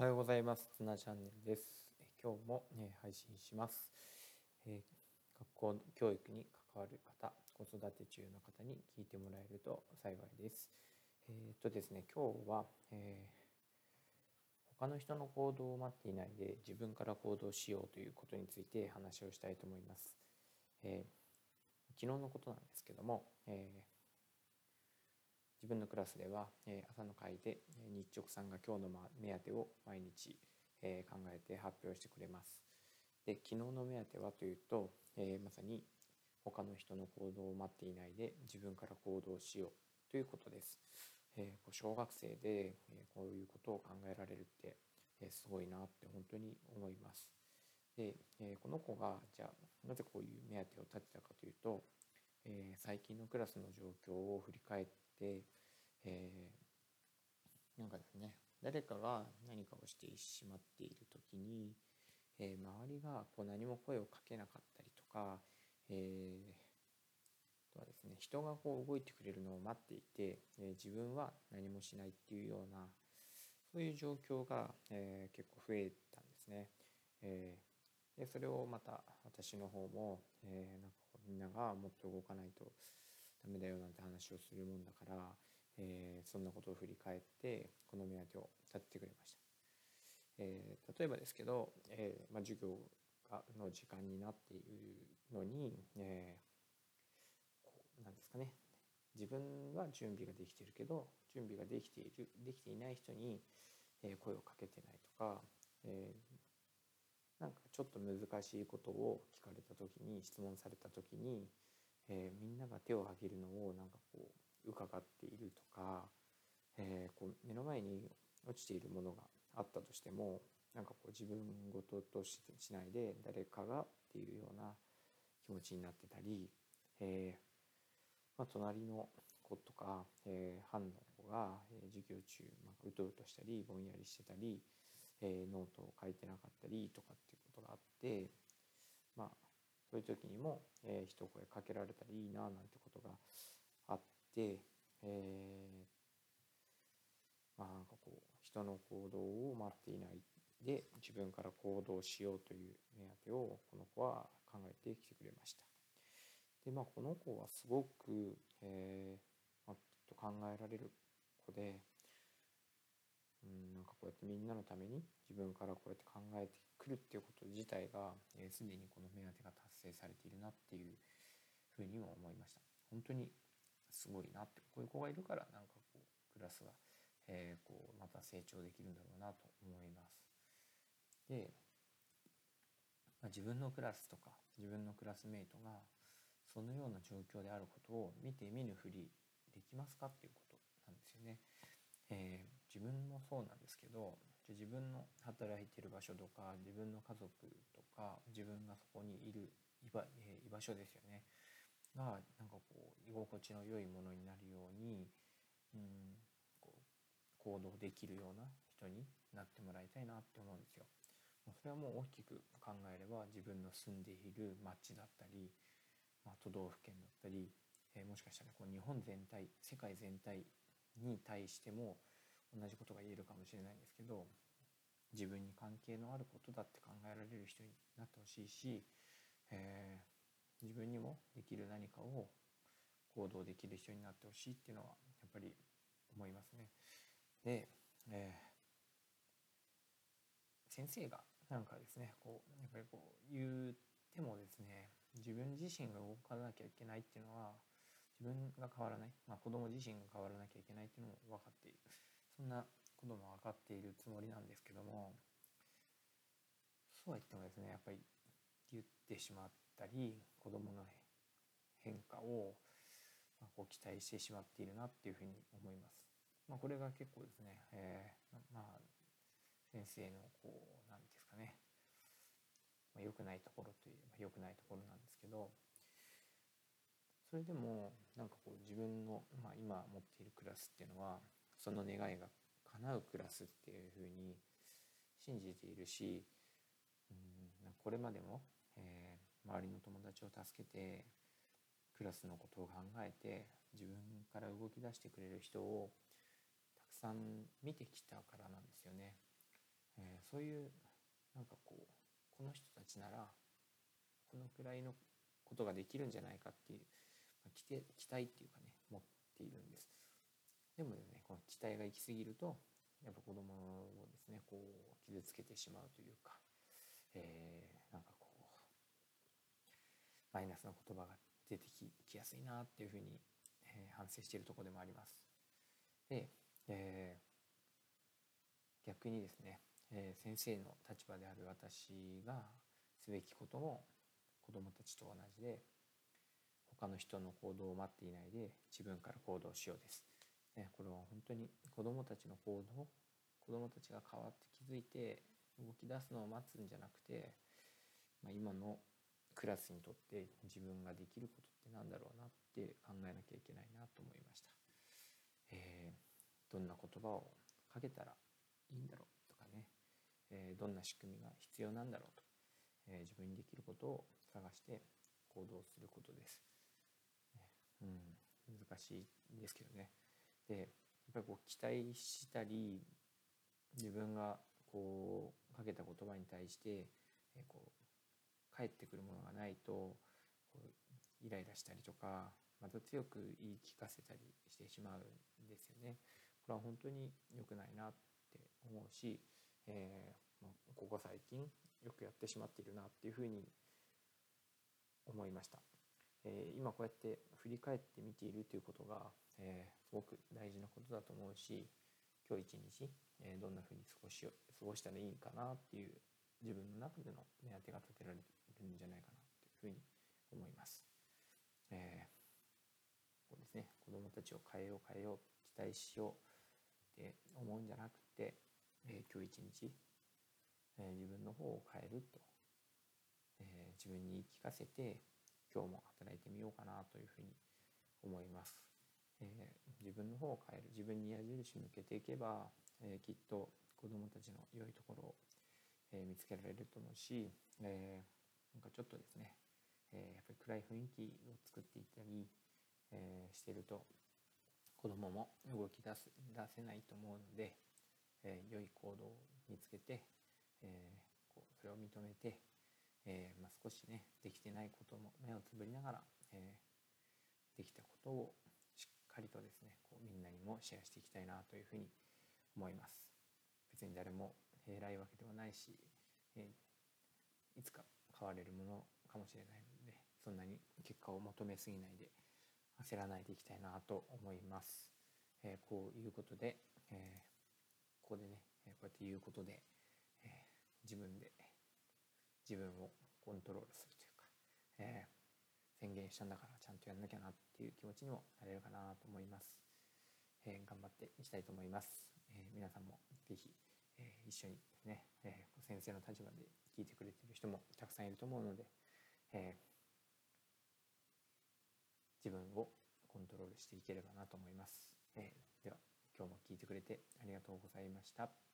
おはようございます。つなチャンネルです。え今日も、ね、配信します、えー、学校教育に関わる方、子育て中の方に聞いてもらえると幸いです。えー、っとですね、今日は、えー、他の人の行動を待っていないで自分から行動しようということについて話をしたいと思います。え昨日のことなんですけども、え自分のクラスでは、え朝の会で日直さんが今日の目当てを毎日、え考えて発表してくれます。で昨日の目当てはというと、えまさに他の人の行動を待っていないで自分から行動しようということです。え小学生で、えこういうことを考えられるって、えすごいなって本当に思います。で、えこの子がじゃあなぜこういう目当てを立てたかというと、え最近のクラスの状況を振り返って、えー、なんかですね誰かが何かをしてしまっている時に、えー、周りがこう何も声をかけなかったりとか、えー、とはですね人がこう動いてくれるのを待っていて、え自分は何もしないっていうようなそういう状況が、え結構増えたんですね。えでそれをまた私の方も、えなんかみんながもっと動かないとダメだよなんて話をするもんだから、えー、そんなことを振り返ってこの目当てを立ててくれました。えー、例えばですけど、えーまあ、授業がの時間になっているのに、えー、こうなんですかね自分は準備ができてるけど準備ができているできていない人に、え声をかけてないとか、えー、なんかちょっと難しいことを聞かれた時に質問された時に、えー、みんなが手を挙げるのをなんかこう伺っているとか、えー、こう目の前に落ちているものがあったとしてもなんかこう自分事としてしないで誰かがっていうような気持ちになってたり、えーまあ、隣の子とか、えー、班の子が、え、授業中、まあ、うとうとしたりぼんやりしてたり、えー、ノートを書いてなかったりとかっていうことがあってまあそういう時にも、えー、一声かけられたらいいななんてことがあって、えー、まあなんかこう人の行動を待っていないで自分から行動しようという目当てをこの子は考えてきてくれました。でまあこの子はすごく、えーまあ、と考えられる子で、うやってみんなのために自分からこうやって考えてくるっていうこと自体がすで、にこの目当てが達成されているなっていうふうにも思いました。本当にすごいなってこういう子がいるからなんかこうクラスが、えー、こうまた成長できるんだろうなと思います。で、まあ、自分のクラスとか自分のクラスメイトがそのような状況であることを見て見ぬふりできますかっていうことなんですよね。え、自分もそうなんですけど自分の働いてる場所とか自分の家族とか自分がそこにいる居場,、え、居場所ですよねがなんかこう居心地の良いものになるように、うん、こう行動できるような人になってもらいたいなって思うんですよ。それはもう大きく考えれば自分の住んでいる町だったり、まあ、都道府県だったり、えー、もしかしたらこう日本全体世界全体に対しても同じことが言えるかもしれないんですけど自分に関係のあることだって考えられる人になってほしいし、えー自分にもできる何かを行動できる人になってほしいっていうのはやっぱり思いますね。で、えー、先生がなんかですねこうやっぱりこう言ってもですね自分自身が動かなきゃいけないっていうのは自分が変わらない、まあ、子供自身が変わらなきゃいけないっていうのも分かっているそんなことも分かっているつもりなんですけどもそうは言ってもですねやっぱり言ってしまったり子どもの変化をこう期待してしまっているなっていうふうに思います。まあ、これが結構ですね、えー、まあ先生のこう何ですかね、まあ、良くないところといえば良くないところなんですけどそれでもなんかこう自分の、まあ、今持っているクラスっていうのはその願いが叶うクラスっていうふうに信じているし、うん、これまでも、え周りの友達を助けてクラスのことを考えて自分から動き出してくれる人をたくさん見てきたからなんですよね。えー、そういうなんかこうこの人たちならこのくらいのことができるんじゃないかっていう、まあ、期待っていうかね持っているんです。でもねこの期待が行き過ぎるとやっぱ子供をですねこう傷つけてしまうというか、えー、なんかこうマイナスな言葉が出てきやすいなっていうふうに、えー、反省しているところでもあります。で、えー、逆にですね、えー、先生の立場である私がすべきことも子どもたちと同じで他の人の行動を待っていないで自分から行動しようです。ね、これは本当に子どもたちの行動子どもたちが変わって気づいて動き出すのを待つんじゃなくて、まあ、今のクラスにとって自分ができることって何だろうなって考えなきゃいけないなと思いました。えー、どんな言葉をかけたらいいんだろうとかね、えー、どんな仕組みが必要なんだろうと、えー、自分にできることを探して行動することです。うん、難しいんですけどね。でやっぱりこう期待したり自分がこうかけた言葉に対して、えこう返ってくるものがないとイライラしたりとかまた強く言い聞かせたりしてしまうんですよね。これは本当に良くないなって思うし、えー、まここ最近よくやってしまっているなっていうふうに思いました。えー、今こうやって振り返ってみているということが、えー、すごく大事なことだと思うし今日一日、えー、どんなふうに過ごし過ごしたらいいかなっていう自分の中での目当てが立てられるんじゃないかなというふうに思います。えー、こうですね子どもたちを変えよう変えよう期待しようって思うんじゃなくて、えー、今日一日、えー、自分の方を変えると、えー、自分に言い聞かせて今日も働いてみようかなというふうに思います。えー、自分の方を変える自分に矢印向けていけば、えー、きっと子どもたちの良いところを、えー、見つけられると思うし、えなんかちょっとですね、えやっぱり暗い雰囲気を作っていったり、えしてると子どもも動き出す出せないと思うので、え良い行動を見つけて、えこうそれを認めて、えー、まあ、少しねできてないことも目をつぶりながら、えー、できたことをしっかりとですねこうみんなにもシェアしていきたいなというふうに思います。別に誰も偉いわけではないし、えー、いつか変われるものかもしれないのでそんなに結果を求めすぎないで焦らないでいきたいなと思います、えこういうことで、えここでねこうやって言うことで、え自分で自分をコントロールするというか、えー、宣言したんだからちゃんとやんなきゃなっていう気持ちにもなれるかなと思います。えー、頑張っていきたいと思います。えー、皆さんも是非、え一緒にね、え先生の立場で聞いてくれてる人もたくさんいると思うので、え自分をコントロールしていければなと思います。えでは今日も聞いてくれてありがとうございました。